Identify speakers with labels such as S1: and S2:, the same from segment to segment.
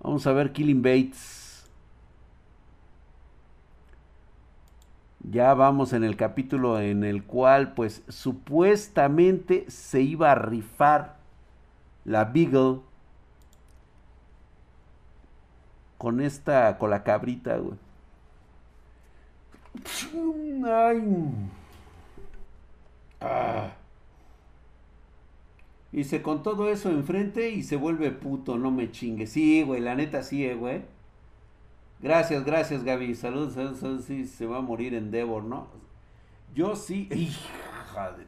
S1: Vamos a ver Killing Bates. Ya vamos en el capítulo en el cual pues supuestamente se iba a rifar la Beagle con esta, con la cabrita, güey. Ay. Ah. Dice, con todo eso enfrente y se vuelve puto, no me chingue. Sí, güey, la neta sí, eh, güey. Gracias, gracias, Gaby. Saludos, saludos, Sí, se va a morir en Devor, ¿no? Yo sí. Hija de.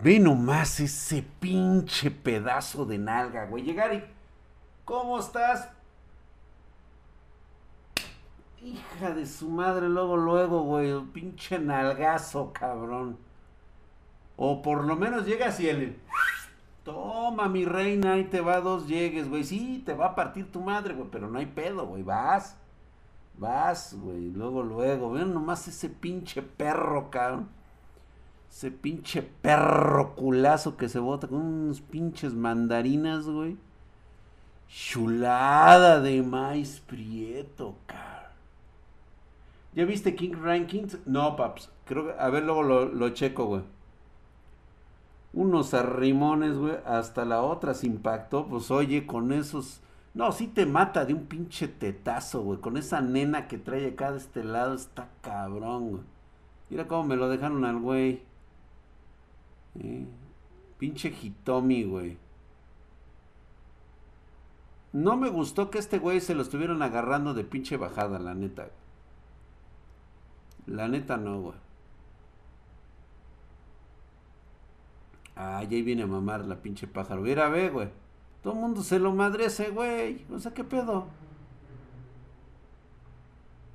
S1: Ve nomás ese pinche pedazo de nalga, güey. Llegar y. ¿Cómo estás? Hija de su madre, luego, luego, güey. El pinche nalgazo, cabrón. O por lo menos llegas y él. Toma, mi reina, ahí te va dos llegues, güey. Sí, te va a partir tu madre, güey. Pero no hay pedo, güey. Vas. Vas, güey. Luego, luego. Vean nomás ese pinche perro, cabrón. Ese pinche perro culazo que se bota con unos pinches mandarinas, güey. Chulada de maíz prieto, car. ¿Ya viste King Rankings? No, paps. Creo que, a ver, luego lo, checo, güey. Unos arrimones, güey. Hasta la otra se impactó. Pues oye, con esos. No, sí te mata de un pinche tetazo, güey. Con esa nena que trae acá de este lado. Está cabrón, güey. Mira cómo me lo dejaron al güey. Pinche Hitomi, güey. No me gustó que este güey se lo estuvieran agarrando de pinche bajada, la neta. La neta no, güey. Ah, ahí viene a mamar la pinche pájaro. Mira, ve, güey. Todo el mundo se lo madrece, güey. O sea, ¿qué pedo?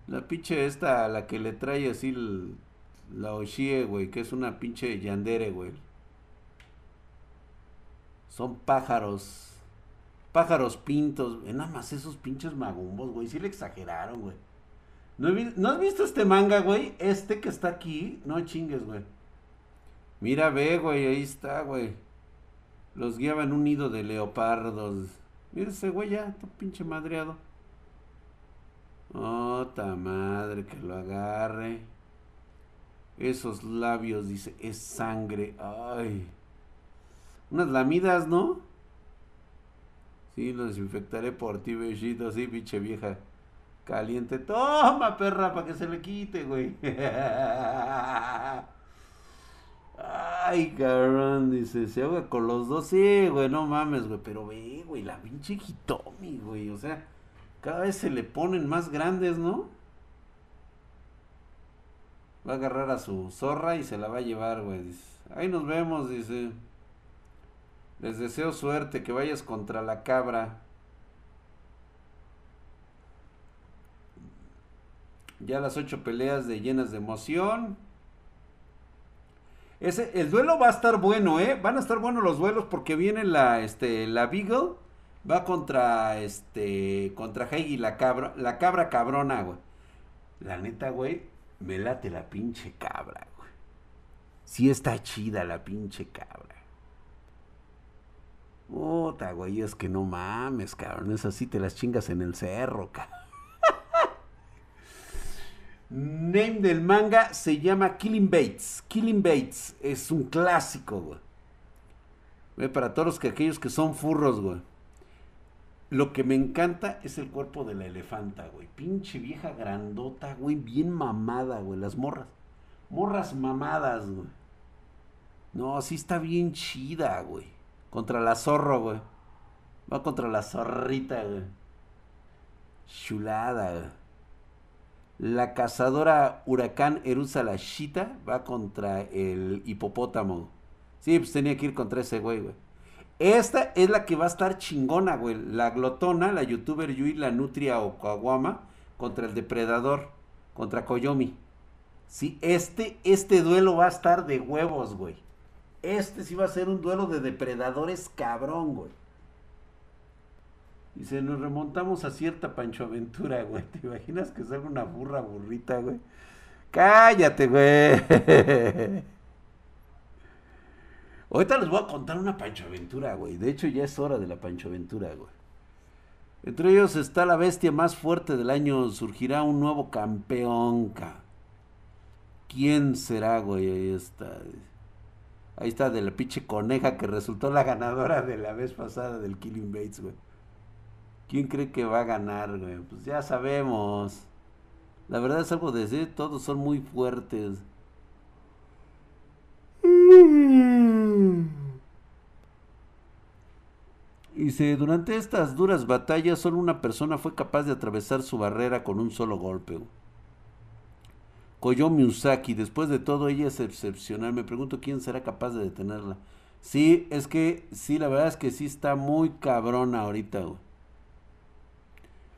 S1: La pinche esta, la que le trae así la Oshie, güey, que es una pinche yandere, güey. Son pájaros. Pájaros pintos. nada más esos pinches magumbos, güey. Sí le exageraron, güey. ¿No, has visto este manga, güey? Este que está aquí. No chingues, güey. Mira, ve, güey. Ahí está, güey. Los guiaba en un nido de leopardos. Mira ese güey ya. Está pinche madreado. Ota madre, que lo agarre. Esos labios, dice, es sangre. Ay. Unas lamidas, ¿no? Sí, lo desinfectaré por ti, bellito. Sí, pinche vieja. Caliente. Toma, perra, para que se le quite, güey. Ay, cabrón, dice, se ahoga con los dos. Sí, güey, no mames, güey. Pero ve, güey, la pinche Hitomi, güey. O sea, cada vez se le ponen más grandes, ¿no? Va a agarrar a su zorra y se la va a llevar, güey. Ahí nos vemos, dice. Les deseo suerte, que vayas contra la cabra. Ya las ocho peleas de llenas de emoción. Ese, el duelo va a estar bueno, ¿eh? Van a estar buenos los duelos porque viene la, este, la Beagle. Va contra, este, contra Heidi, la cabra, la cabra cabrona, güey. La neta, güey, me late la pinche cabra, güey. Sí está chida la pinche cabra. Puta, güey, es que no mames, cabrón. Es así, te las chingas en el cerro, cabrón. Name del manga se llama Killing Bates. Killing Bates es un clásico, güey. Para todos que, aquellos que son furros, güey. Lo que me encanta es el cuerpo de la elefanta, güey. Pinche vieja grandota, güey. Bien mamada, güey. Las morras. Morras mamadas, güey. No, sí está bien chida, güey. Contra la zorro, güey. Va contra la zorrita, güey. Chulada, güey. La cazadora huracán Erusa la Shita va contra el hipopótamo. Sí, pues tenía que ir contra ese güey, güey. Esta es la que va a estar chingona, güey. La glotona, la youtuber Yui, la nutria o contra el depredador, contra Koyomi. Sí, este, este duelo va a estar de huevos, güey. Este sí va a ser un duelo de depredadores cabrón, güey. Se nos remontamos a cierta Pancho Aventura, güey. ¿Te imaginas que salga una burra burrita, güey? Cállate, güey. Ahorita les voy a contar una Pancho Aventura, güey. De hecho, ya es hora de la Pancho Aventura, güey. Entre ellos está la bestia más fuerte del año. Surgirá un nuevo campeón, ca. ¿Quién será, güey? Ahí está. Ahí está de la pinche coneja que resultó la ganadora de la vez pasada del Killing Bates, güey. ¿Quién cree que va a ganar, güey? Pues ya sabemos. La verdad es algo de decir, todos son muy fuertes. Dice, durante estas duras batallas solo una persona fue capaz de atravesar su barrera con un solo golpe. Koyomi Usaki, después de todo ella es excepcional. Me pregunto quién será capaz de detenerla. Sí, es que, sí, la verdad es que sí está muy cabrona ahorita, güey.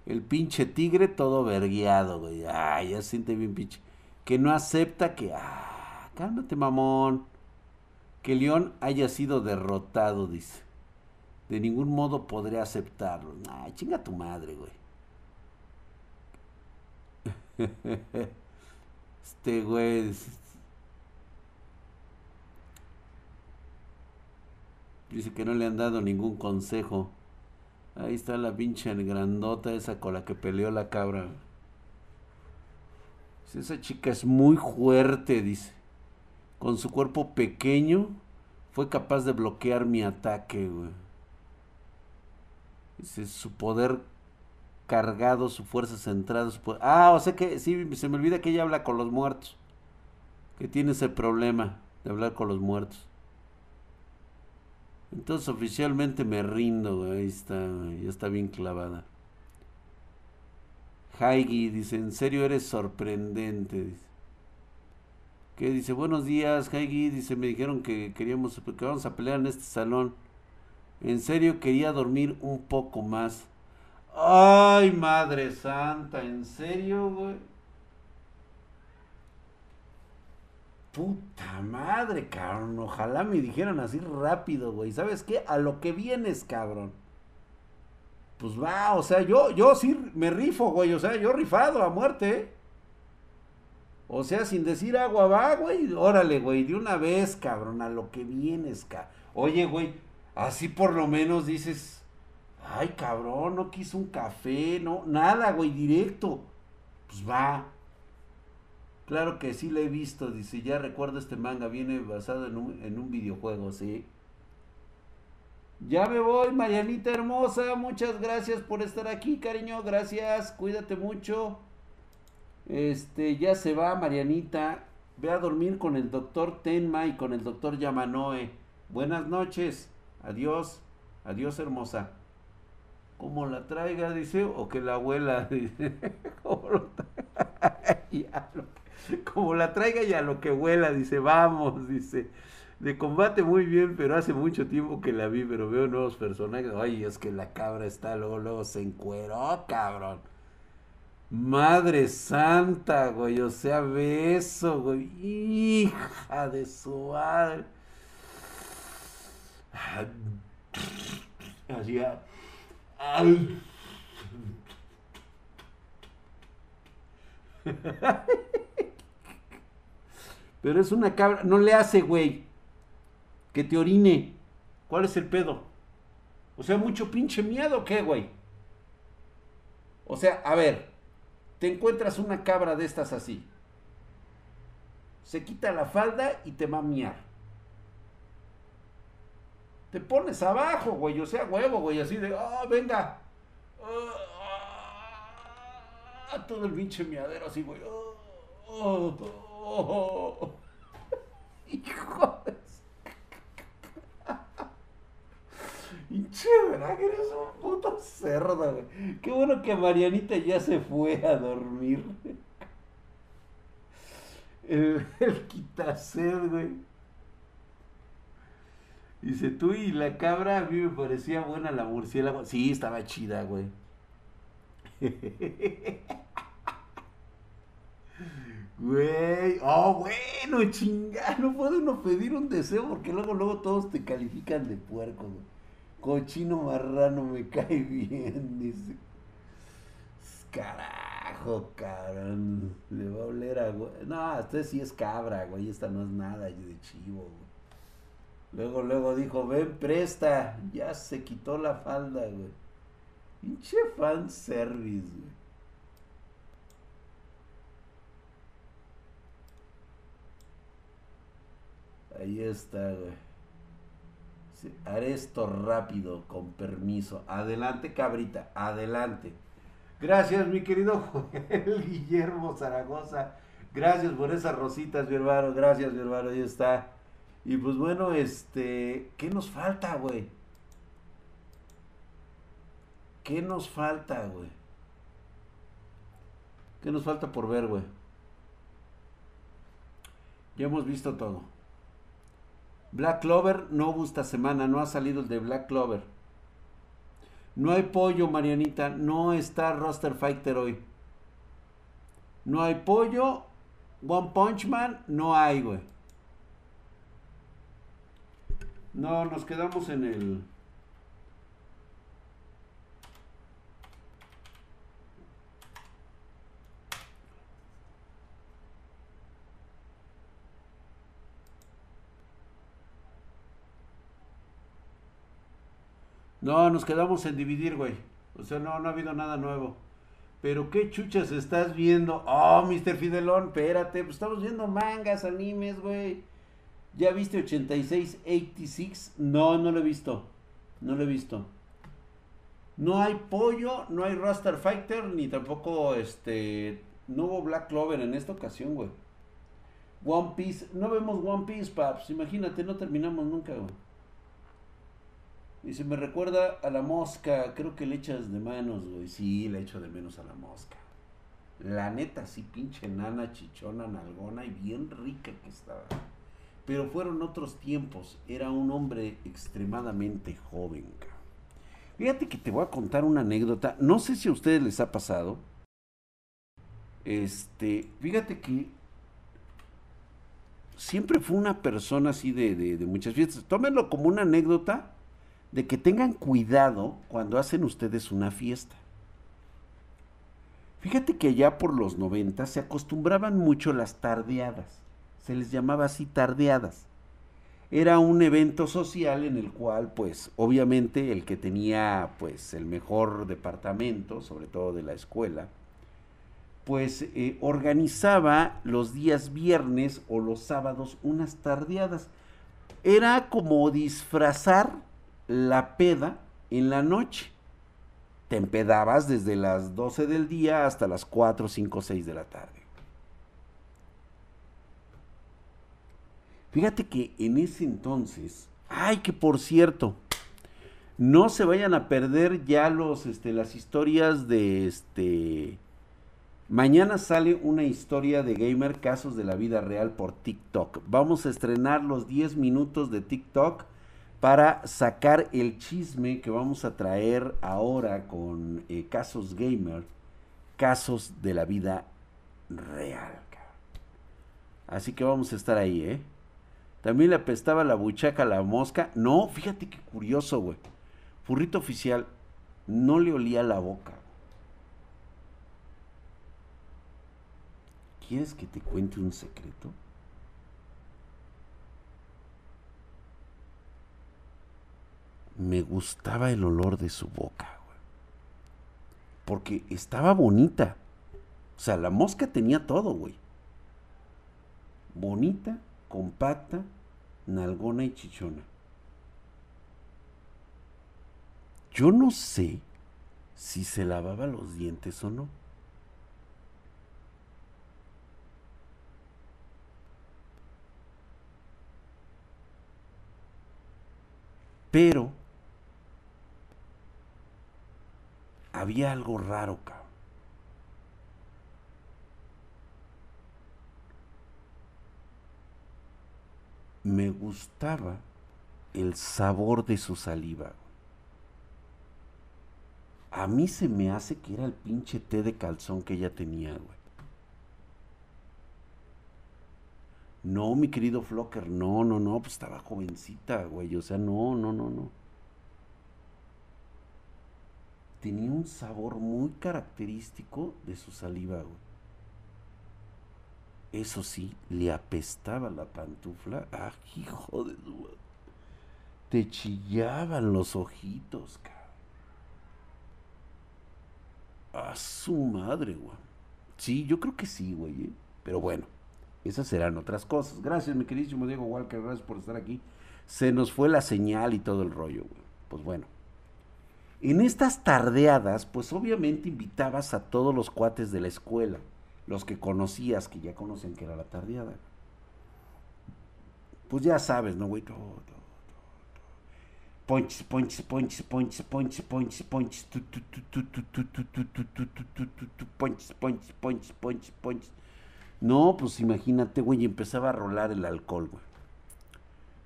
S1: El pinche tigre todo vergueado, güey. Ay, ya siente bien pinche. Que no acepta que... Ah, cálmate, mamón. Que León haya sido derrotado, dice. De ningún modo podré aceptarlo. Ay, chinga tu madre, güey. Este güey. Dice que no le han dado ningún consejo. Ahí está la pinche grandota esa con la que peleó la cabra. esa chica es muy fuerte, dice. Con su cuerpo pequeño fue capaz de bloquear mi ataque, güey. Dice, su poder cargado, su fuerza centrada. Ah, o sea que sí, se me olvida que ella habla con los muertos. Que tiene ese problema de hablar con los muertos. Entonces oficialmente me rindo, ahí está, ya está bien clavada. Haigi dice, en serio eres sorprendente. ¿Qué dice? Buenos días, Haigi. Dice, me dijeron que queríamos, que vamos a pelear en este salón. En serio quería dormir un poco más. Ay, madre santa, ¿en serio, güey? Puta madre, cabrón. Ojalá me dijeran así rápido, güey. ¿Sabes qué? A lo que vienes, cabrón. Pues va, o sea, yo, yo sí me rifo, güey. O sea, yo rifado a muerte. O sea, sin decir agua va, güey. Órale, güey, de una vez, cabrón, a lo que vienes, cabrón. Oye, güey, así por lo menos dices, ay, cabrón, no quiso un café, no, nada, güey, directo. Pues va. Claro que sí la he visto, dice, ya recuerdo este manga, viene basado en un, videojuego, sí. Ya me voy, Marianita hermosa, muchas gracias por estar aquí, cariño, gracias, cuídate mucho. Este, ya se va, Marianita, ve a dormir con el doctor Tenma y con el doctor Yamanoe. Buenas noches, adiós, adiós hermosa. Como la traiga, dice, o que la abuela, dice, lo como la traiga y a lo que vuela, dice, vamos, dice. De combate muy bien, pero hace mucho tiempo que la vi, pero veo nuevos personajes. Ay, es que la cabra está, luego, luego se encueró, cabrón. Madre santa, güey, o sea, beso, güey. Hija de su madre. Así, ay. Pero es una cabra. No le hace, güey. Que te orine. ¿Cuál es el pedo? O sea, mucho pinche miedo, ¿qué, güey? O sea, a ver. Te encuentras una cabra de estas así. Se quita la falda y te va a miar. Te pones abajo, güey. O sea, huevo, güey. Así de, ah, venga. Ah, todo el pinche miadero así, güey. Hijo de... Hinche, ¿verdad que eres un puto cerdo, güey? Qué bueno que Marianita ya se fue a dormir. El, el quitased, güey. Dice, tú y la cabra, a mí me parecía buena la murciélago. Sí, estaba chida, güey. Güey, oh, bueno, chinga, no puede uno pedir un deseo porque luego, luego todos te califican de puerco, güey. Cochino marrano me cae bien, dice. Carajo, cabrón. Le va a oler fuera, güey. No, este sí es cabra, güey. Esta no es nada de chivo, güey. Luego, luego dijo, ven, presta. Ya se quitó la falda, güey. Pinche fan service, güey. Ahí está, güey. haré esto rápido, con permiso. Adelante, cabrita, adelante. Gracias, mi querido Joel Guillermo Zaragoza. Gracias por esas rositas, mi hermano. Gracias, mi hermano. Ahí está. Y pues bueno, este, ¿qué nos falta, güey? ¿Qué nos falta, güey? ¿Qué nos falta por ver, güey? Ya hemos visto todo. Black Clover no hubo esta semana, no ha salido el de Black Clover. No hay pollo, Marianita, no está Roster Fighter hoy. No hay pollo, One Punch Man, no hay, güey. No, nos quedamos en el... No, nos quedamos en dividir, güey. O sea, no, no ha habido nada nuevo. Pero qué chuchas estás viendo. Oh, Mr. Fidelón, espérate. Pues estamos viendo mangas, animes, güey. ¿Ya viste 8686? No, no lo he visto. No lo he visto. No hay pollo, no hay Raster Fighter, ni tampoco este. No hubo Black Clover en esta ocasión, güey. One Piece. No vemos One Piece, paps. Imagínate, no terminamos nunca, güey. Se me recuerda a la mosca, creo que le echas de manos, güey. Sí, le echo de menos a la mosca. La neta, sí, pinche nana, chichona, nalgona y bien rica que estaba. Pero fueron otros tiempos. Era un hombre extremadamente joven. Fíjate que te voy a contar una anécdota. No sé si a ustedes les ha pasado. Este, fíjate que siempre fue una persona así de, de, de muchas fiestas. Tómenlo como una anécdota de que tengan cuidado cuando hacen ustedes una fiesta. Fíjate que ya por los 90 se acostumbraban mucho las tardeadas. Se les llamaba así tardeadas. Era un evento social en el cual, pues, obviamente el que tenía, pues, el mejor departamento, sobre todo de la escuela, pues eh, organizaba los días viernes o los sábados unas tardeadas. Era como disfrazar la peda en la noche. Te empedabas desde las 12 del día hasta las 4, 5, 6 de la tarde. Fíjate que en ese entonces, ay que por cierto, no se vayan a perder ya los, este, las historias de este... Mañana sale una historia de gamer casos de la vida real por TikTok. Vamos a estrenar los 10 minutos de TikTok para sacar el chisme que vamos a traer ahora con eh, casos gamer, casos de la vida real. Así que vamos a estar ahí, ¿eh? También le apestaba la buchaca a la mosca. No, fíjate qué curioso, güey. Furrito oficial no le olía la boca. ¿Quieres que te cuente un secreto? Me gustaba el olor de su boca, güey. Porque estaba bonita. O sea, la mosca tenía todo, güey. Bonita, compacta, nalgona y chichona. Yo no sé si se lavaba los dientes o no. Pero había algo raro, cabrón. Me gustaba el sabor de su saliva. A mí se me hace que era el pinche té de calzón que ella tenía, güey. No, mi querido Flocker, no, no, no, pues estaba jovencita, güey. O sea, no, no, no, no tenía un sabor muy característico de su saliva, eso sí, le apestaba la pantufla. Ah, hijo de duda. Te chillaban los ojitos, cabrón. A su madre, güey. Sí, yo creo que sí, güey. ¿eh? Pero bueno, esas serán otras cosas. Gracias, mi queridísimo Diego Walker. Gracias por estar aquí. Se nos fue la señal y todo el rollo, güey. Pues bueno. En estas tardeadas, pues obviamente invitabas a todos los cuates de la escuela, los que conocías, que ya conocen que era la tardeada. Pues ya sabes, ¿no, güey? Ponches, ponches, ponches, ponches, ponches, ponches, ponches, ponches, ponches, ponches, ponches, ponches. No, pues imagínate, güey, empezaba a rolar el alcohol, güey.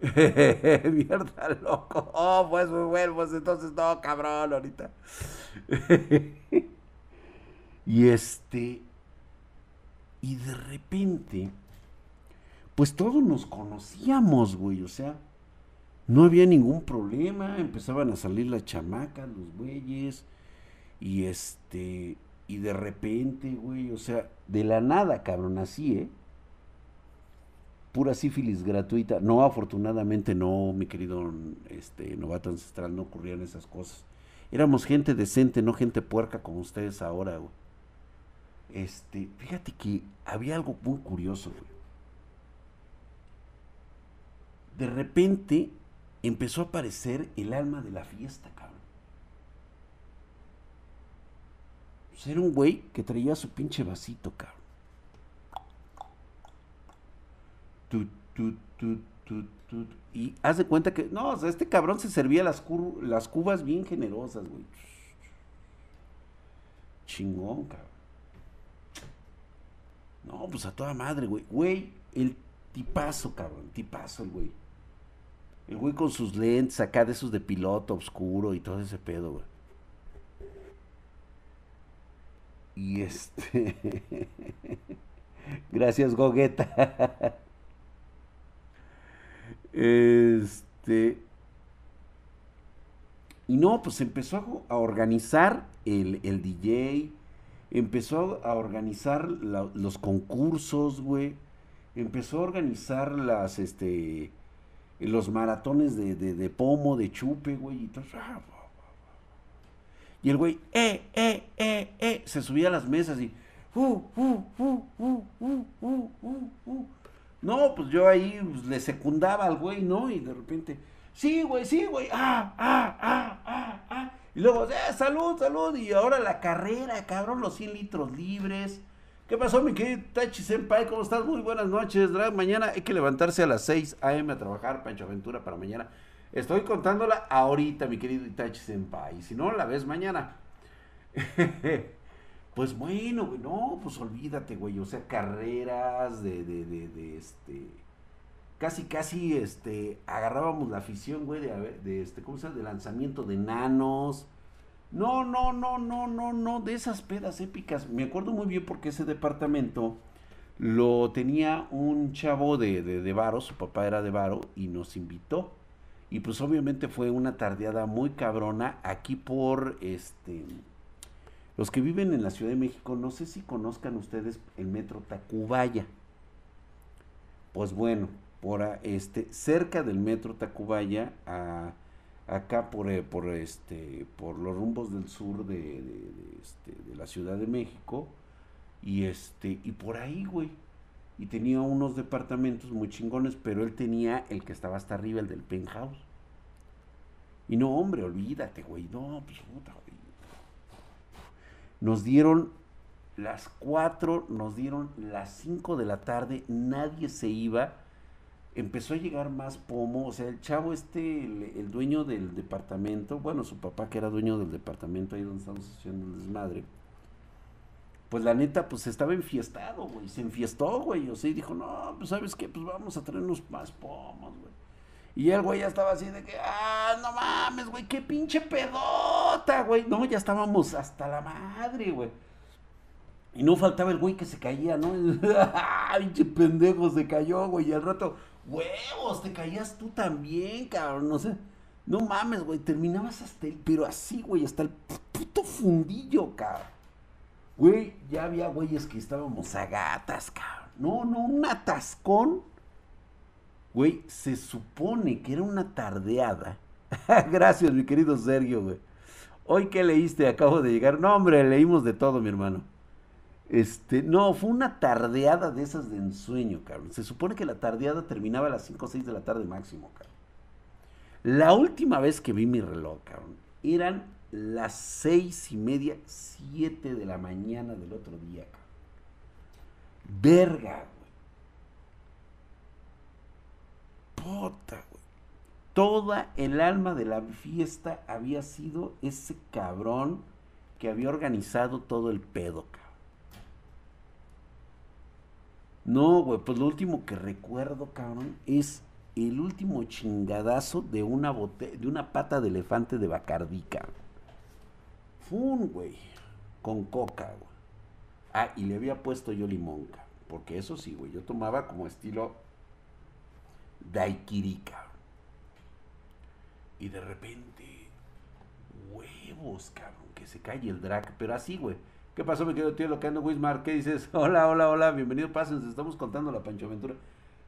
S1: Mierda, loco. Oh, pues muy bueno, pues entonces no, cabrón, ahorita. y este. Y de repente, pues todos nos conocíamos, güey, o sea, no había ningún problema, empezaban a salir las chamacas, los güeyes, y este, y de repente, güey, o sea, de la nada, cabrón, así, ¿eh? Pura sífilis gratuita. No, afortunadamente no, mi querido este, novato ancestral, no ocurrían esas cosas. Éramos gente decente, no gente puerca como ustedes ahora, güey. Este, fíjate que había algo muy curioso, güey. De repente empezó a aparecer el alma de la fiesta, cabrón. Pues era un güey que traía su pinche vasito, cabrón y haz de cuenta que, no, o sea, este cabrón se servía las, las cubas bien generosas, güey. Chingón, cabrón. No, pues a toda madre, güey. Güey, el tipazo, cabrón. Tipazo el güey. El güey con sus lentes acá de esos de piloto oscuro y todo ese pedo, güey. Y este. Gracias, Gogueta. Este, y no, pues empezó a, organizar el, el DJ, empezó a organizar los concursos, güey, empezó a organizar las, este, los maratones de, de, pomo, de chupe, güey, y. Ah, y el güey, eh, eh, eh, eh, se subía a las mesas y, uh. uh, uh, uh no, pues yo ahí pues, le secundaba al güey, ¿no? Y de repente, sí, güey, sí, güey, ah, ah, ah, ah, ah. Y luego, eh, salud, salud. Y ahora la carrera, cabrón, los 100 litros libres. ¿Qué pasó, mi querido Tachi Senpai? ¿Cómo estás? Muy buenas noches. Mañana hay que levantarse a las 6 a.m. a trabajar, Pancho Aventura, para mañana. Estoy contándola ahorita, mi querido Itachi Senpai. Si no, la ves mañana. Pues bueno, güey, no, pues olvídate, güey, o sea, carreras de, de, de, de este, casi, casi, este, agarrábamos la afición, güey, de, de este, ¿cómo se llama? De lanzamiento de nanos. No, no, no, no, no, no, de esas pedas épicas. Me acuerdo muy bien porque ese departamento lo tenía un chavo de, de, de Varo, su papá era de Varo, y nos invitó. Y pues obviamente fue una tardeada muy cabrona aquí por, este, los que viven en la Ciudad de México, no sé si conozcan ustedes el metro Tacubaya. Pues bueno, por este, cerca del metro Tacubaya, acá por, eh, por, este, por los rumbos del sur de, este, de, la Ciudad de México, y este, y por ahí, güey. Y tenía unos departamentos muy chingones, pero él tenía el que estaba hasta arriba, el del penthouse. Y no, hombre, olvídate, güey. No, pues puta, nos dieron las 4, nos dieron las 5 de la tarde, nadie se iba. Empezó a llegar más pomo, o sea, el chavo este, el, dueño del departamento, bueno, su papá que era dueño del departamento ahí donde estamos haciendo el desmadre, pues la neta, pues estaba enfiestado, güey, se enfiestó, güey, o sea, y dijo, no, pues sabes qué, pues vamos a traernos más pomos, güey. Y el güey ya estaba así de que, ah, no mames, güey, qué pinche pedota, güey. No, ya estábamos hasta la madre, güey. Y no faltaba el güey que se caía, ¿no? pinche pendejo, se cayó, güey. Y al rato, huevos, te caías tú también, cabrón. No sé. No mames, güey. Terminabas hasta el, pero así, güey, hasta el puto fundillo, cabrón. Güey, ya había güeyes que estábamos a gatas, cabrón. No, no, un atascón. Güey, se supone que era una tardeada. Gracias, mi querido Sergio, güey. Hoy que leíste, acabo de llegar. No, hombre, leímos de todo, mi hermano. Este, no, fue una tardeada de esas de ensueño, cabrón. Se supone que la tardeada terminaba a las 5 o 6 de la tarde máximo, cabrón. La última vez que vi mi reloj, cabrón, eran las seis y media, 7 de la mañana del otro día, cabrón. Verga, güey. Güey. Toda el alma de la fiesta había sido ese cabrón que había organizado todo el pedo, cabrón. No, güey, pues lo último que recuerdo, cabrón, es el último chingadazo de una de una pata de elefante de Bacardí, cabrón. Fun, güey, con coca, güey. Ah, y le había puesto yo limón, cabrón. Porque eso sí, güey, yo tomaba como estilo daiquiri, cabrón. Y de repente, huevos, cabrón, que se cae el drag, pero así, güey ¿Qué pasó, mi querido tío lo que ando, Wismar? ¿Qué dices? Hola, hola, hola, bienvenido, pásense, estamos contando la Pancho Aventura.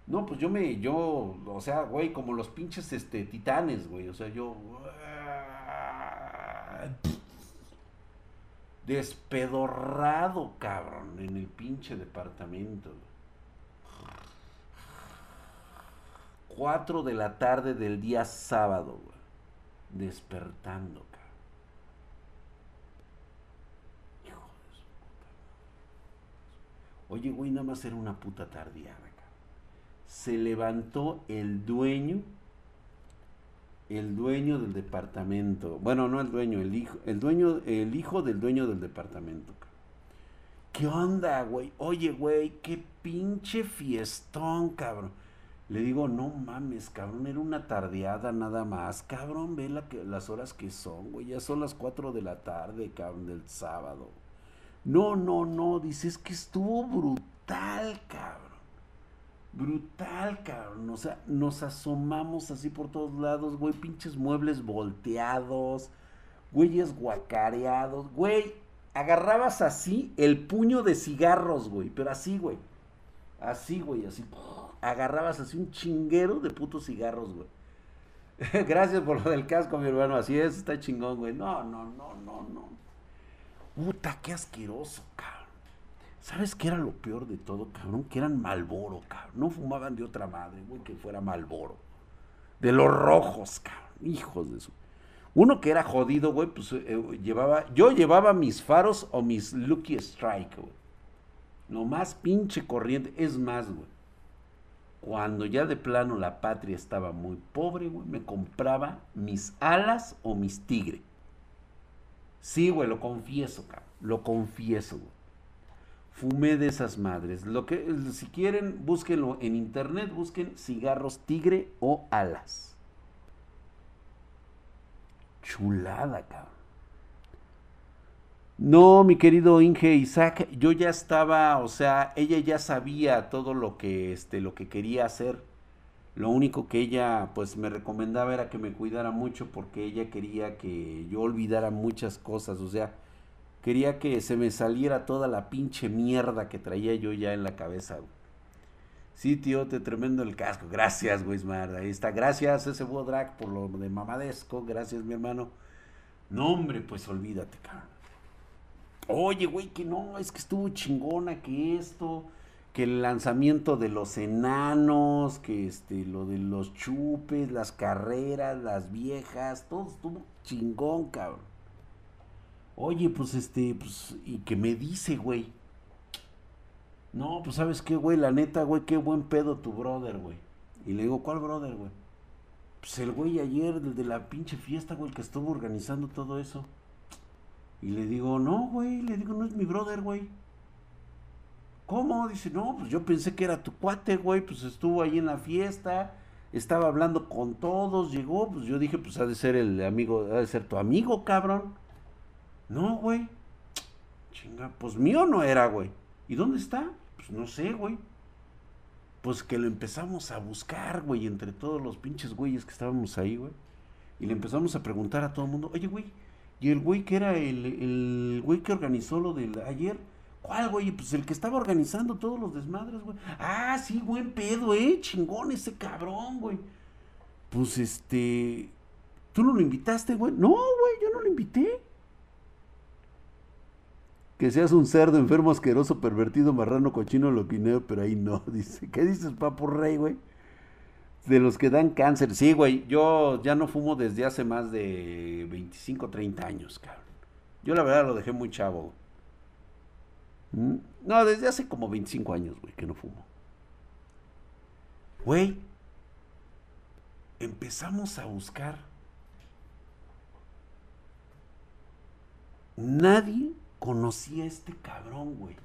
S1: No, pues yo me, yo, o sea, güey, como los pinches, este, titanes, güey, o sea, yo... Despedorrado, cabrón, en el pinche departamento. Cuatro de la tarde del día sábado, güey. Despertando, Oye, güey, nada más era una puta tardeada. Se levantó el dueño, el dueño del departamento. Bueno, no el dueño, el hijo, el dueño, el hijo del dueño del departamento. ¿Qué onda, güey? Oye, güey, qué pinche fiestón, cabrón. Le digo, no mames, cabrón, era una tardeada nada más. Cabrón, ve que, las horas que son, güey. Ya son las 4 de la tarde, cabrón, del sábado. No, no, no, dice, es que estuvo brutal, cabrón. Brutal, cabrón. O sea, nos asomamos así por todos lados, güey, pinches muebles volteados, güeyes guacareados, güey. Agarrabas así el puño de cigarros, güey, pero así, güey. Así, güey, así. Agarrabas así un chinguero de putos cigarros, güey. Gracias por lo del casco, mi hermano. Así es, está chingón, güey. No, no, no, no, no. Puta, qué asqueroso, cabrón. ¿Sabes qué era lo peor de todo, cabrón? Que eran Malboro, cabrón. No fumaban de otra madre, güey, que fuera Malboro. De los rojos, cabrón. Hijos de su. Uno que era jodido, güey, pues eh, llevaba. Yo llevaba mis faros o mis Lucky Strike, güey. Lo más pinche corriente. Es más, güey. Cuando ya de plano la patria estaba muy pobre, güey, me compraba mis alas o mis tigre. Sí, güey, lo confieso, cabrón. Lo confieso, güey. Fumé de esas madres. Lo que, si quieren, búsquenlo en internet, busquen cigarros tigre o alas. Chulada, cabrón. No, mi querido Inge Isaac, yo ya estaba, o sea, ella ya sabía todo lo que, este, lo que quería hacer lo único que ella pues me recomendaba era que me cuidara mucho porque ella quería que yo olvidara muchas cosas, o sea, quería que se me saliera toda la pinche mierda que traía yo ya en la cabeza. Sí, tío, te tremendo el casco. Gracias, güey, Ahí está. Gracias, ese búho drag, por lo de mamadesco. Gracias, mi hermano. No, hombre, pues olvídate, cabrón. Oye, güey, que no, es que estuvo chingona, que esto que el lanzamiento de los enanos, que este, lo de los chupes, las carreras, las viejas, todo estuvo chingón, cabrón. Oye, pues este, pues, y que me dice, güey. No, pues sabes qué, güey, la neta, güey, qué buen pedo tu brother, güey. Y le digo, ¿cuál brother, güey? Pues el güey ayer, el de la pinche fiesta, güey, que estuvo organizando todo eso. Y le digo, no, güey, le digo, no es mi brother, güey. ¿Cómo? Dice, no, pues yo pensé que era tu cuate, güey, pues estuvo ahí en la fiesta, estaba hablando con todos, llegó, pues yo dije, pues ha de ser el amigo, ha de ser tu amigo, cabrón. No, güey. Chinga, pues mío no era, güey. ¿Y dónde está? Pues no sé, güey. Pues que lo empezamos a buscar, güey, entre todos los pinches güeyes que estábamos ahí, güey. Y le empezamos a preguntar a todo el mundo, oye, güey, ¿y el güey que era el, el güey que organizó lo del ayer? ¿Cuál, güey? Pues el que estaba organizando todos los desmadres, güey. Ah, sí, buen pedo, eh. Chingón ese cabrón, güey. Pues este. ¿Tú no lo invitaste, güey? No, güey, yo no lo invité. Que seas un cerdo enfermo, asqueroso, pervertido, marrano, cochino, loquineo, pero ahí no, dice. ¿Qué dices, papo rey, güey? De los que dan cáncer. Sí, güey, yo ya no fumo desde hace más de 25, 30 años, cabrón. Yo la verdad lo dejé muy chavo. ¿Mm? No, desde hace como 25 años, güey, que no fumo. Güey, empezamos a buscar. Nadie conocía a este cabrón, güey.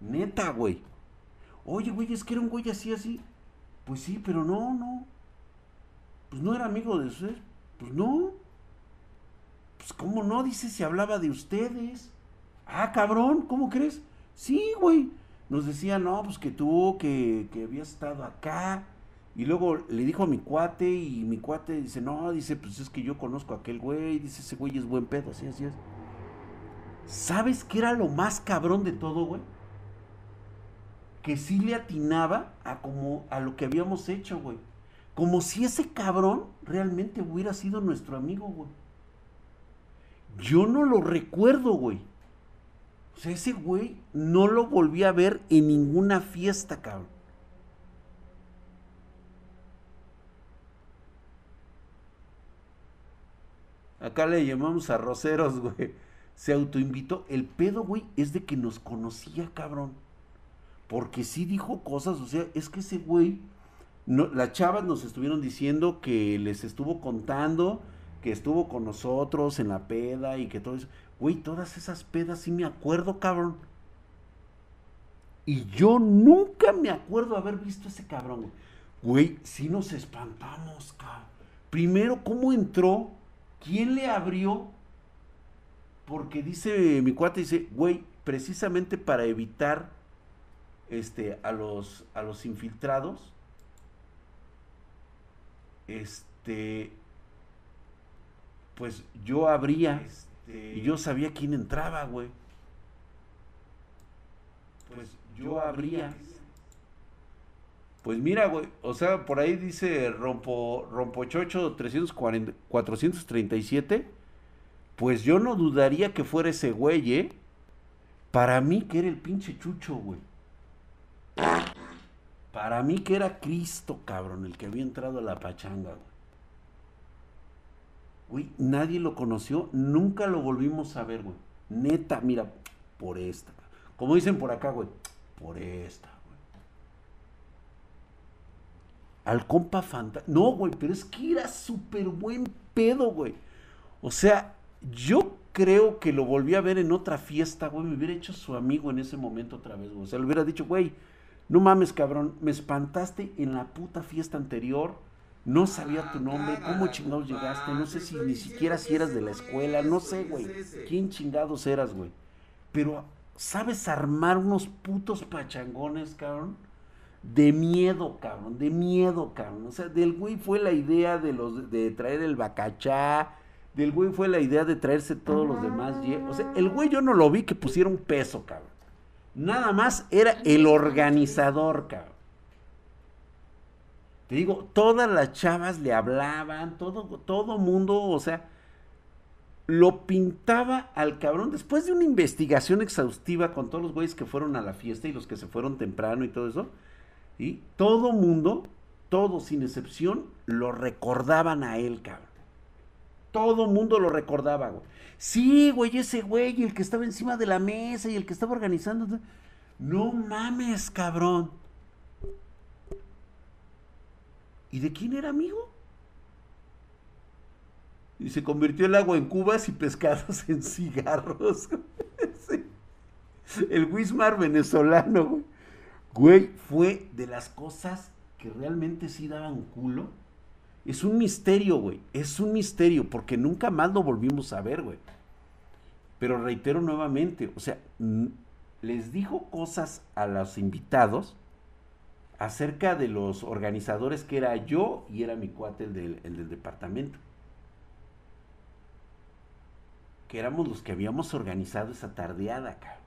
S1: Neta, güey. Oye, güey, es que era un güey así, así. Pues sí, pero no, no. Pues no era amigo de usted. Pues no. Pues cómo no, dice, si hablaba de ustedes. Ah, cabrón, ¿cómo crees? Sí, güey. Nos decía, no, pues que tú, que, que habías estado acá. Y luego le dijo a mi cuate y mi cuate dice, no, dice, pues es que yo conozco a aquel güey, dice, ese güey es buen pedo, así, así es. ¿Sabes qué era lo más cabrón de todo, güey? Que sí le atinaba a como a lo que habíamos hecho, güey. Como si ese cabrón realmente hubiera sido nuestro amigo, güey. Yo no lo recuerdo, güey. O sea, ese güey no lo volví a ver en ninguna fiesta, cabrón. Acá le llamamos arroceros, güey. Se autoinvitó. El pedo, güey, es de que nos conocía, cabrón. Porque sí dijo cosas, o sea, es que ese güey, no, las chavas nos estuvieron diciendo que les estuvo contando que estuvo con nosotros en la peda y que todo eso. Güey, todas esas pedas sí me acuerdo, cabrón. Y yo nunca me acuerdo haber visto a ese cabrón. Güey, sí nos espantamos, cabrón. Primero, ¿cómo entró? ¿Quién le abrió? Porque dice mi cuate, dice, güey, precisamente para evitar este, a, los, a los infiltrados, este, pues yo abría este, y yo sabía quién entraba, güey. Pues yo abría. Pues mira, güey, o sea, por ahí dice Rompo, Rompochocho 340, 437. Pues yo no dudaría que fuera ese güey, ¿eh? Para mí que era el pinche chucho, güey. Para mí que era Cristo, cabrón, el que había entrado a la pachanga, güey. Nadie lo conoció, nunca lo volvimos a ver, güey. Neta, mira, por esta. Como dicen por acá, güey, por esta, güey. Al compa fantasma. No, güey, pero es que era súper buen pedo, güey. O sea, yo creo que lo volví a ver en otra fiesta, güey. Me hubiera hecho su amigo en ese momento otra vez, güey. O sea, le hubiera dicho, güey, no mames, cabrón, me espantaste en la puta fiesta anterior no sabía tu nombre, cómo chingados llegaste, no sé si ni siquiera si eras de la escuela, no sé, güey. ¿Quién chingados eras, güey? Pero, ¿sabes armar unos putos pachangones, cabrón? De miedo, cabrón, de miedo, cabrón. O sea, del güey fue la idea de los de traer el bacachá, del güey fue la idea de traerse todos los demás. O sea, el güey yo no lo vi que pusiera un peso, cabrón. Nada más era el organizador, cabrón. Te digo, todas las chavas le hablaban, todo, todo mundo, o sea, lo pintaba al cabrón después de una investigación exhaustiva con todos los güeyes que fueron a la fiesta y los que se fueron temprano y todo eso. Y todo mundo, todos sin excepción, lo recordaban a él, cabrón. Todo mundo lo recordaba, güey. Sí, güey, ese güey, el que estaba encima de la mesa y el que estaba organizando. No mames, cabrón. ¿Y de quién era amigo? Y se convirtió el agua en cubas y pescados en cigarros. El Wismar venezolano, güey. Güey, fue de las cosas que realmente sí daban culo. Es un misterio, güey. Es un misterio, porque nunca más lo volvimos a ver, güey. Pero reitero nuevamente, o sea, les dijo cosas a los invitados acerca de los organizadores que era yo y era mi cuate el del, departamento. que éramos los que habíamos organizado esa tardeada, cabrón.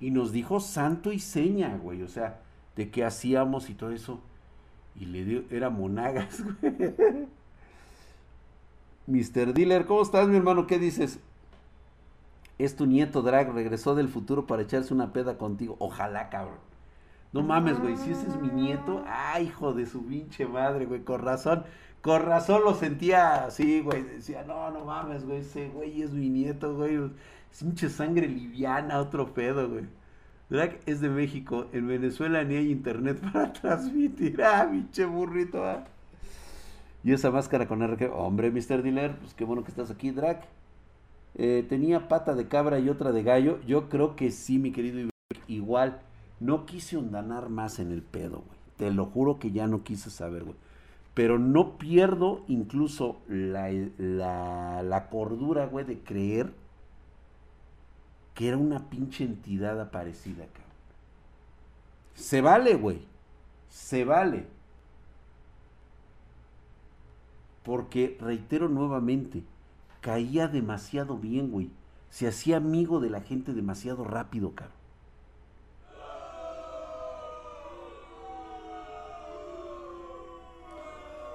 S1: Y nos dijo santo y seña, güey, o sea, de qué hacíamos y todo eso. Y le dio, era monagas, güey. Mr. Dealer, ¿cómo estás, mi hermano? ¿Qué dices? Es tu nieto Drag, regresó del futuro para echarse una peda contigo. Ojalá, cabrón. No mames, güey, si ese es mi nieto, ay, hijo de su pinche madre, güey, con razón. Con razón lo sentía así, güey. Decía, no, no mames, güey, ese güey es mi nieto, güey. Es mucha sangre liviana, otro pedo, güey. Drag es de México. En Venezuela ni hay internet para transmitir. Ah, pinche burrito, ah. Y esa máscara con RG. Hombre, Mr. Dealer, pues qué bueno que estás aquí, Drag. Eh, tenía pata de cabra y otra de gallo. Yo creo que sí, mi querido Igual, no quise ondanar más en el pedo, güey. Te lo juro que ya no quise saber, güey. Pero no pierdo incluso la, la, la cordura, güey, de creer que era una pinche entidad aparecida, cabrón. Se vale, güey. Se vale. Porque, reitero nuevamente, caía demasiado bien, güey. Se hacía amigo de la gente demasiado rápido, cabrón.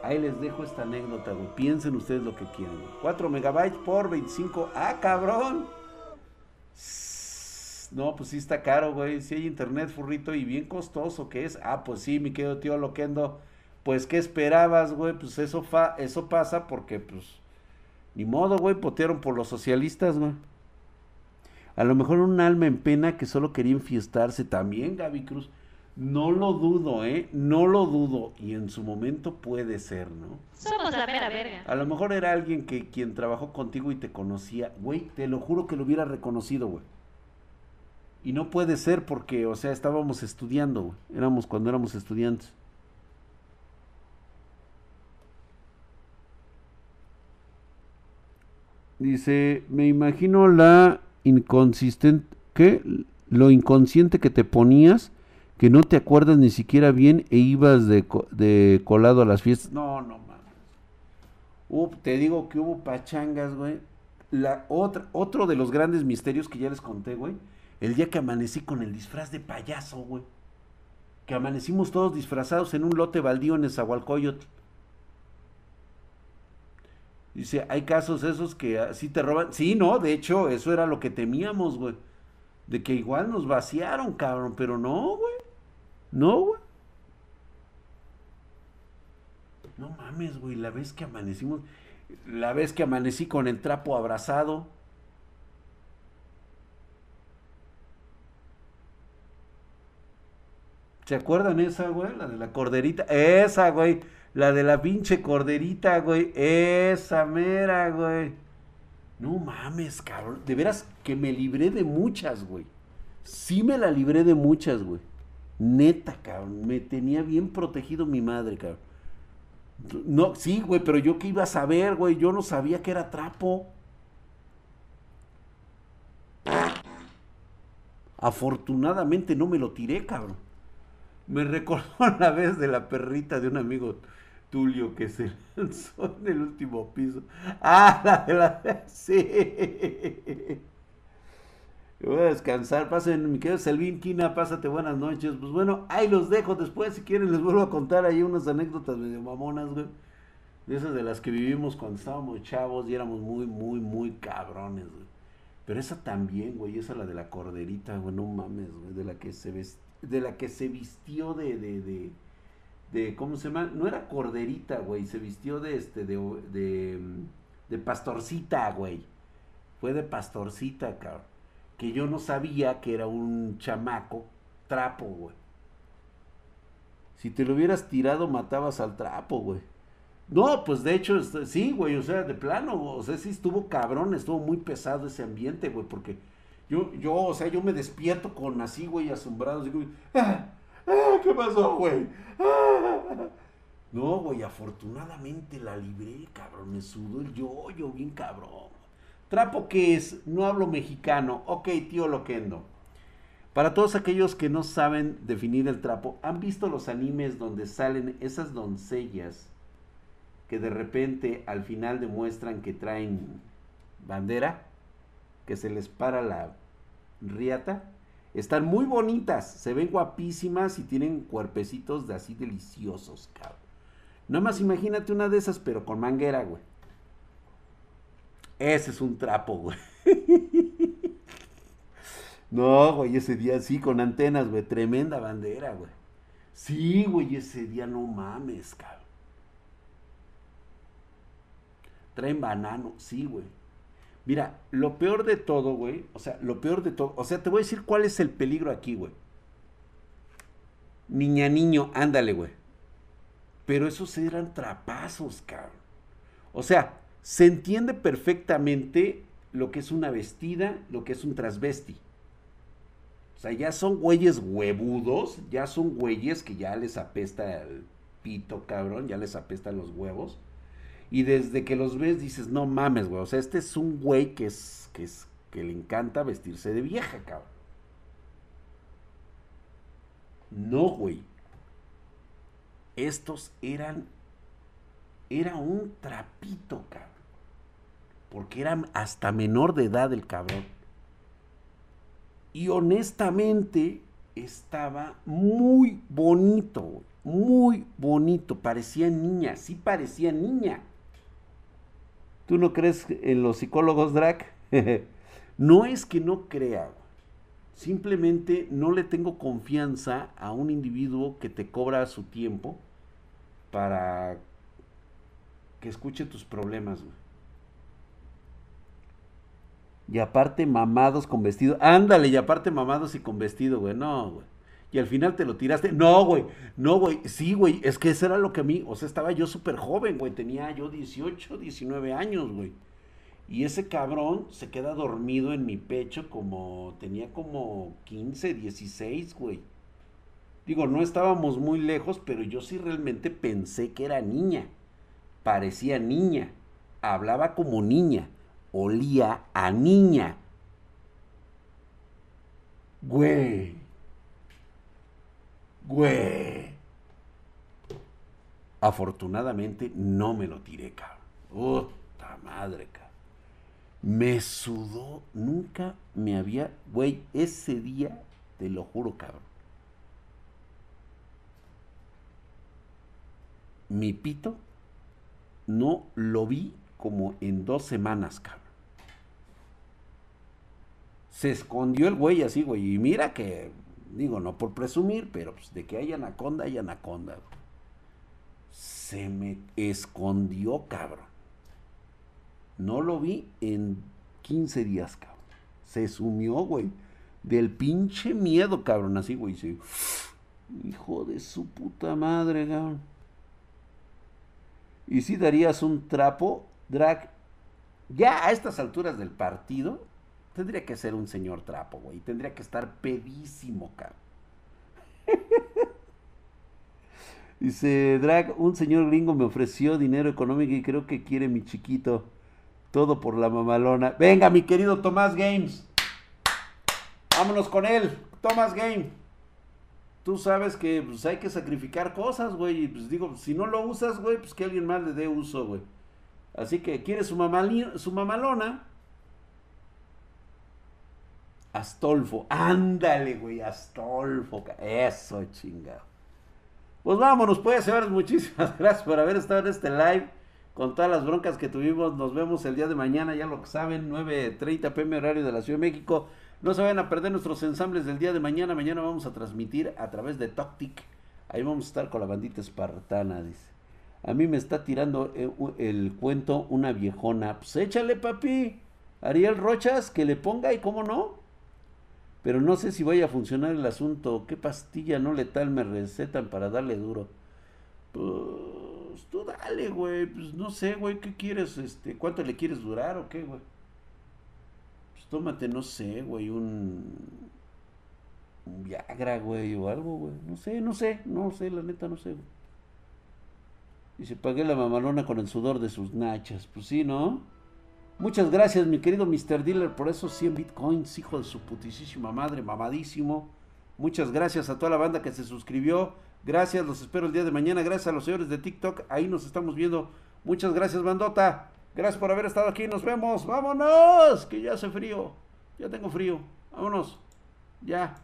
S1: Ahí les dejo esta anécdota, güey. Piensen ustedes lo que quieran. 4 megabytes por 25. ¡Ah, cabrón! No, pues sí está caro, güey. Si hay internet furrito y bien costoso que es. Ah, pues sí, mi querido tío Loquendo. Pues, ¿qué esperabas, güey? Pues eso, fa eso pasa porque, pues, ni modo, güey, potearon por los socialistas, güey. A lo mejor un alma en pena que solo quería enfiestarse también, Gaby Cruz. No lo dudo, ¿eh? No lo dudo. Y en su momento puede ser, ¿no?
S2: Somos la mera verga.
S1: A lo mejor era alguien que quien trabajó contigo y te conocía. Güey, te lo juro que lo hubiera reconocido, güey. Y no puede ser porque, o sea, estábamos estudiando, güey. Éramos cuando éramos estudiantes. Dice, me imagino la inconsistente, ¿qué? Lo inconsciente que te ponías, que no te acuerdas ni siquiera bien e ibas de, de colado a las fiestas. No, no mames. te digo que hubo pachangas, güey. La otra, otro de los grandes misterios que ya les conté, güey. El día que amanecí con el disfraz de payaso, güey. Que amanecimos todos disfrazados en un lote baldío en Zahualcoyotl. Dice, hay casos esos que así te roban. Sí, no, de hecho, eso era lo que temíamos, güey. De que igual nos vaciaron, cabrón, pero no, güey. No, güey. No mames, güey, la vez que amanecimos, la vez que amanecí con el trapo abrazado. ¿Se acuerdan esa, güey? La de la corderita. Esa, güey. La de la pinche corderita, güey. Esa mera, güey. No mames, cabrón. De veras que me libré de muchas, güey. Sí me la libré de muchas, güey. Neta, cabrón. Me tenía bien protegido mi madre, cabrón. No, sí, güey, pero yo qué iba a saber, güey. Yo no sabía que era trapo. Afortunadamente no me lo tiré, cabrón. Me recordó la vez de la perrita de un amigo Tulio que se lanzó en el último piso. Ah, la de la... Sí. Voy a descansar. Pasen, mi querido Selvin Quina, pásate buenas noches. Pues bueno, ahí los dejo. Después, si quieren, les vuelvo a contar ahí unas anécdotas medio mamonas, güey. De esas de las que vivimos cuando estábamos chavos y éramos muy, muy, muy cabrones, güey. Pero esa también, güey, esa la de la corderita, güey, no mames, güey, de la que se de la que se vistió de, de, de de, ¿cómo se llama? No era corderita, güey, se vistió de, este, de, de, de pastorcita, güey. Fue de pastorcita, cabrón. Que yo no sabía que era un chamaco trapo, güey. Si te lo hubieras tirado, matabas al trapo, güey. No, pues de hecho, sí, güey, o sea, de plano, o sea, sí estuvo cabrón, estuvo muy pesado ese ambiente, güey, porque yo, yo, o sea, yo me despierto con así, güey, asombrado, digo, ¡ah! Ah, ¿Qué pasó, güey? Ah. No, güey, afortunadamente la libré, cabrón. Me sudó el yoyo, bien cabrón. ¿Trapo qué es? No hablo mexicano. Ok, tío Loquendo. Para todos aquellos que no saben definir el trapo, ¿han visto los animes donde salen esas doncellas que de repente al final demuestran que traen bandera, que se les para la riata. Están muy bonitas, se ven guapísimas y tienen cuerpecitos de así deliciosos, cabrón. Nada más imagínate una de esas, pero con manguera, güey. Ese es un trapo, güey. no, güey, ese día sí, con antenas, güey. Tremenda bandera, güey. Sí, güey, ese día no mames, cabrón. Traen banano, sí, güey. Mira, lo peor de todo, güey, o sea, lo peor de todo, o sea, te voy a decir cuál es el peligro aquí, güey. Niña, niño, ándale, güey. Pero esos eran trapazos, cabrón. O sea, se entiende perfectamente lo que es una vestida, lo que es un transvesti. O sea, ya son güeyes huevudos, ya son güeyes que ya les apesta el pito, cabrón, ya les apestan los huevos. Y desde que los ves dices, no mames, güey. O sea, este es un güey que es, que es, que le encanta vestirse de vieja, cabrón. No, güey. Estos eran, era un trapito, cabrón. Porque era hasta menor de edad el cabrón. Y honestamente estaba muy bonito, muy bonito. Parecía niña, sí parecía niña. ¿Tú no crees en los psicólogos drag? no es que no crea, simplemente no le tengo confianza a un individuo que te cobra su tiempo para que escuche tus problemas. Y aparte mamados con vestido. Ándale, y aparte mamados y con vestido, güey. No, güey y al final te lo tiraste. No, güey, no, güey, sí, güey, es que eso era lo que a mí, o sea, estaba yo súper joven, güey, tenía yo 18, 19 años, güey. Y ese cabrón se queda dormido en mi pecho como, tenía como 15, 16, güey. Digo, no estábamos muy lejos, pero yo sí realmente pensé que era niña. Parecía niña. Hablaba como niña. Olía a niña. Güey. Güey. Afortunadamente no me lo tiré, cabrón. Puta madre, cabrón. Me sudó. Nunca me había. Güey, ese día, te lo juro, cabrón. Mi pito no lo vi como en dos semanas, cabrón. Se escondió el güey así, güey. Y mira que Digo, no por presumir, pero pues, de que hay anaconda, hay anaconda. Se me escondió, cabrón. No lo vi en 15 días, cabrón. Se sumió, güey. Del pinche miedo, cabrón. Así, güey. Hijo de su puta madre, cabrón. Y si darías un trapo, drag, ya a estas alturas del partido, Tendría que ser un señor trapo, güey. Tendría que estar pedísimo, cabrón. Dice, Drag, un señor gringo me ofreció dinero económico y creo que quiere mi chiquito. Todo por la mamalona. Venga, mi querido Tomás Games. Vámonos con él. Tomás Game. Tú sabes que pues, hay que sacrificar cosas, güey. Y pues digo, si no lo usas, güey, pues que alguien más le dé uso, güey. Así que quiere su, su mamalona. Astolfo, ándale, güey, Astolfo. Eso, chingado. Pues vámonos, pues, señores. Muchísimas gracias por haber estado en este live. Con todas las broncas que tuvimos, nos vemos el día de mañana, ya lo saben, 9.30 pm horario de la Ciudad de México. No se vayan a perder nuestros ensambles del día de mañana. Mañana vamos a transmitir a través de Toctic. Ahí vamos a estar con la bandita espartana, dice. A mí me está tirando eh, el cuento una viejona. Pues échale, papi. Ariel Rochas, que le ponga y cómo no. Pero no sé si vaya a funcionar el asunto. ¿Qué pastilla no letal me recetan para darle duro? Pues tú dale, güey. Pues no sé, güey. ¿Qué quieres? Este, ¿Cuánto le quieres durar o qué, güey? Pues tómate, no sé, güey, un, un Viagra, güey, o algo, güey. No sé, no sé, no sé, la neta, no sé, güey. Y se pagué la mamalona con el sudor de sus nachas. Pues sí, ¿no? Muchas gracias, mi querido Mr. Dealer, por esos 100 bitcoins, hijo de su putísima madre, mamadísimo. Muchas gracias a toda la banda que se suscribió. Gracias, los espero el día de mañana. Gracias a los señores de TikTok, ahí nos estamos viendo. Muchas gracias, bandota. Gracias por haber estado aquí. Nos vemos. Vámonos. Que ya hace frío. Ya tengo frío. Vámonos. Ya.